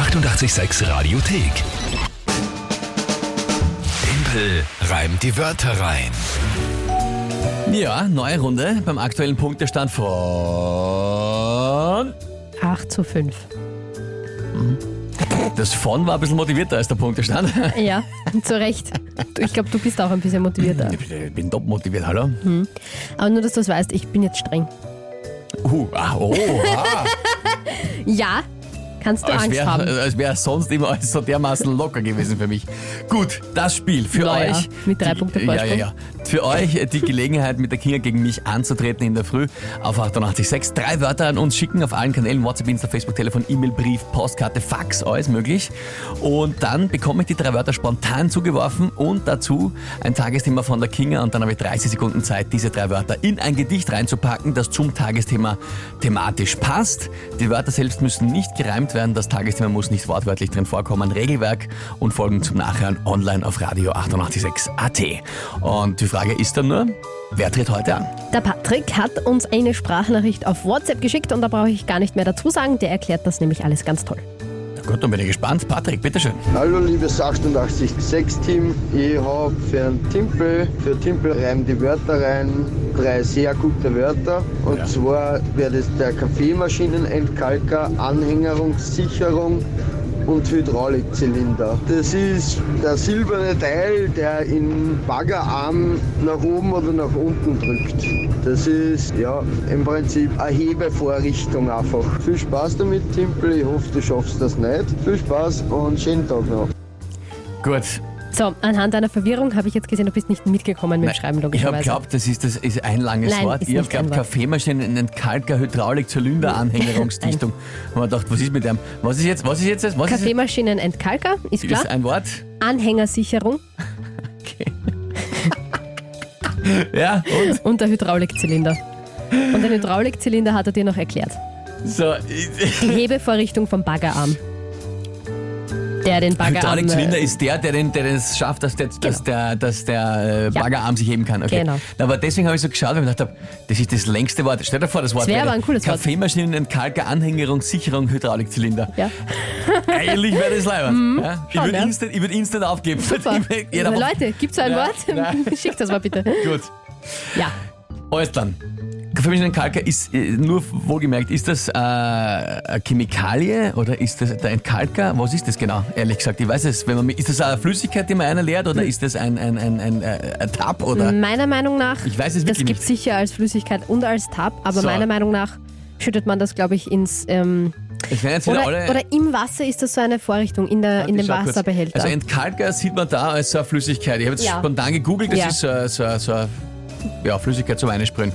886 Radiothek. Tempel reimt die Wörter rein. Ja, neue Runde beim aktuellen Punktestand von. 8 zu 5. Das von war ein bisschen motivierter als der Punktestand. Ja, zu Recht. Du, Ich glaube, du bist auch ein bisschen motivierter. Ich bin top motiviert, hallo? Aber nur, dass du es weißt, ich bin jetzt streng. Uh, ah, oh, ah. Ja, kannst du als Angst wäre haben. als wär sonst immer so dermaßen locker gewesen für mich. Gut, das Spiel für Naja, euch. mit drei die, Punkte ja, ja, ja. Für euch die Gelegenheit, mit der Kinga gegen mich anzutreten in der Früh auf 886. Drei Wörter an uns schicken auf allen Kanälen, WhatsApp, Insta, Facebook, Telefon, E-Mail, Brief, Postkarte, Fax, alles möglich. Und dann bekomme ich die drei Wörter spontan zugeworfen und dazu ein Tagesthema von der Kinga und dann habe ich 30 Sekunden Zeit, diese drei Wörter in ein Gedicht reinzupacken, das zum Tagesthema thematisch passt. Die Wörter selbst müssen nicht gereimt werden, das Tagesthema muss nicht wortwörtlich drin vorkommen. Regelwerk und Folgen zum Nachhören online auf Radio 886 AT. Und die Frage ist dann nur, wer tritt heute an? Der Patrick hat uns eine Sprachnachricht auf WhatsApp geschickt und da brauche ich gar nicht mehr dazu sagen. Der erklärt das nämlich alles ganz toll. Gut, dann bin ich gespannt. Patrick, bitteschön. Hallo liebes 886-Team, ich habe für einen Timpel, für Timpel reim die Wörter rein, drei sehr gute Wörter. Und Ja. zwar wäre das der Kaffeemaschinenentkalker, Anhängerungssicherung und Hydraulikzylinder. Das ist der silberne Teil, der in Baggerarm nach oben oder nach unten drückt. Das ist ja im Prinzip eine Hebevorrichtung einfach. Viel Spaß damit, Timpel. Ich hoffe, du schaffst das nicht. Viel Spaß und schönen Tag noch. Gut. So, anhand deiner Verwirrung habe ich jetzt gesehen, du bist nicht mitgekommen mit dem Schreiben, Ich habe logischerweise. geglaubt, das ist, das ist ein langes Nein, Wort. ist Ich habe geglaubt, Wort. Kaffeemaschinen, einen Kalker, Hydraulik, Zylinder, Anhängerungsdichtung. Und man gedacht, was ist mit dem? Was ist jetzt? Was ist jetzt? das? Was ist, Kaffeemaschinenentkalker, ist klar. ist ein Wort? Anhängersicherung Ja, und? und der Hydraulikzylinder. Und den Hydraulikzylinder hat er dir noch erklärt. So, Die Hebevorrichtung vom Baggerarm. Der den Baggerarm... Hydraulikzylinder äh, ist der, der, den, der es schafft, dass der, dass der, dass der äh, Baggerarm sich heben kann. Okay. Genau. Na, aber deswegen habe ich so geschaut, weil ich gedacht habe, das ist das längste Wort. Stell dir vor, das Wort Das wäre aber ein cooles Wort. Kaffeemaschinen, Entkalker, Anhängerung, Sicherung, Hydraulikzylinder. Ja. Eigentlich wäre das leibend. ja? Ich würde ja. instant, ich würd instant aufgeben. Super. Leute, gibt's so ein Ja, Wort? ja. Schickt das mal bitte. Gut. Ja. Alles dann. Kaffeemaschinenentkalker ist, äh, nur wohlgemerkt, ist das äh, eine Chemikalie oder ist das der Entkalker? Was ist das genau? Ehrlich gesagt, ich weiß es. Wenn man, ist das eine Flüssigkeit, die man einer leert oder ist das ein, ein, ein, ein, äh, ein Tab oder? Meiner Meinung nach, Ich weiß es das gibt nicht. sicher als Flüssigkeit und als Tab, aber So. meiner Meinung nach schüttet man das, glaube ich, ins... Ähm, Ich jetzt oder, alle. oder im Wasser ist das so eine Vorrichtung, in, der, in dem schau kurz. Wasserbehälter. Also Entkalker sieht man da als so eine Flüssigkeit. Ich habe jetzt Ja. spontan gegoogelt, das Ja. ist so, eine- so, so ja, Flüssigkeit zum Einsprühen.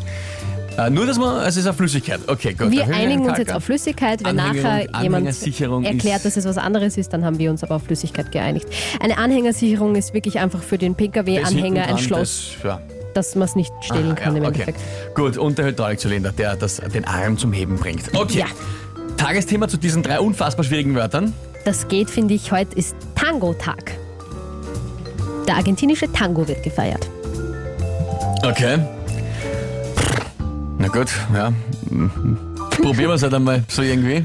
Äh, nur, dass man, es ist eine Flüssigkeit. Okay, gut. wir einigen uns jetzt auf Flüssigkeit. Wenn nachher jemand erklärt, dass es was anderes ist, dann haben wir uns aber auf Flüssigkeit geeinigt. Eine Anhängersicherung ist wirklich einfach für den Pkw-Anhänger ein Schloss, Das, ja. dass man es nicht stehlen Ah, kann ja, im okay. Endeffekt. Gut, und der Hydraulikzylinder, der das, den Arm zum Heben bringt. Okay. Ja. Tagesthema zu diesen drei unfassbar schwierigen Wörtern. Das geht, finde ich, heute ist Tango-Tag. Der argentinische Tango wird gefeiert. Okay. Na gut, ja. Probieren wir es halt einmal so irgendwie.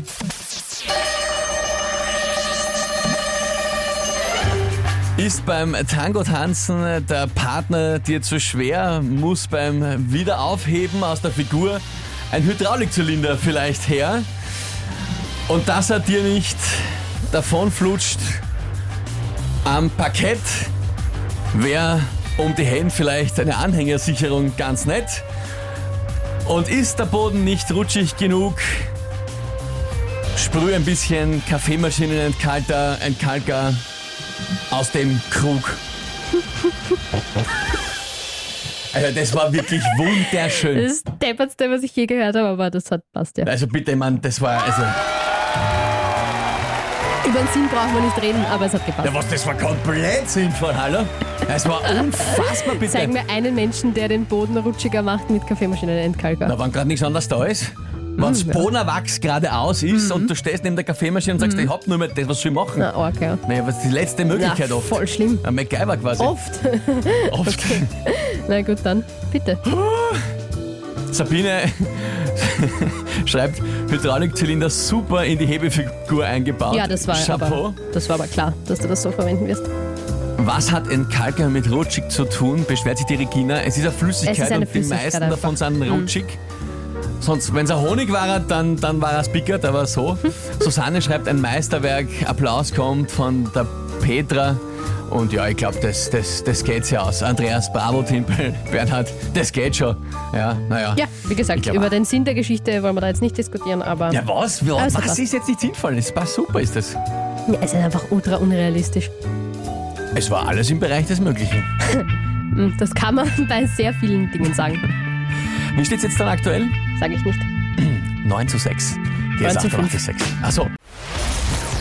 Ist beim Tango-Tanzen der Partner dir zu schwer, muss beim Wiederaufheben aus der Figur ein Hydraulikzylinder vielleicht her und dass er dir nicht davonflutscht am Parkett, wäre um die Hände vielleicht eine Anhängersicherung ganz nett. Und ist der Boden nicht rutschig genug, sprüh ein bisschen Kaffeemaschinenentkalter, Entkalker aus dem Krug. Also das war wirklich wunderschön. Das ist das deppertste, was ich je gehört habe, aber das hat passt ja. Also bitte, Mann, das war also. Über den Sinn brauchen wir nicht reden, aber es hat gepasst. Ja, was, das war komplett sinnvoll, hallo? Das war unfassbar, bitte. Zeig mir einen Menschen, der den Boden rutschiger macht mit Kaffeemaschinenentkalker. Na, wenn gerade nichts anderes da ist. Wenn das Bohnerwachs geradeaus ist und du stehst neben der Kaffeemaschine und sagst, ich hab nur mehr das, was soll ich machen? Na, arg, ja. Naja, was ist die letzte Möglichkeit Na, oft? voll schlimm. Ein MacGyver quasi. Oft. Oft. Na gut, dann bitte. Sabine, Schreibt, Hydraulikzylinder super in die Hebefigur eingebaut. Ja, das war, Chapeau. aber, das war aber klar, dass du das so verwenden wirst. Was hat Entkalker mit rutschig zu tun? Beschwert sich die Regina. Es ist eine Flüssigkeit ist eine und die Flüssigkeit meisten. Mhm. davon sind rutschig. Sonst, wenn es ein Honig war, dann, dann war es pickert, aber so. Susanne schreibt ein Meisterwerk, Applaus kommt von der Petra. Und ja, ich glaube, das, das, das geht ja aus. Andreas, Bravo, Timpel, Bernhard, das geht schon. Ja, naja. Ja, wie gesagt, glaub über den Sinn der Geschichte wollen wir da jetzt nicht diskutieren, aber Ja, was? Ja, Also was ist jetzt nicht sinnvoll? Das war super, ist das. Ja, es ist einfach ultra unrealistisch. Es war alles im Bereich des Möglichen. Hm, Das kann man bei sehr vielen Dingen sagen. Wie steht es jetzt dann aktuell? Sage ich nicht. 9 zu 6. 9 zu 5. 6. Achso.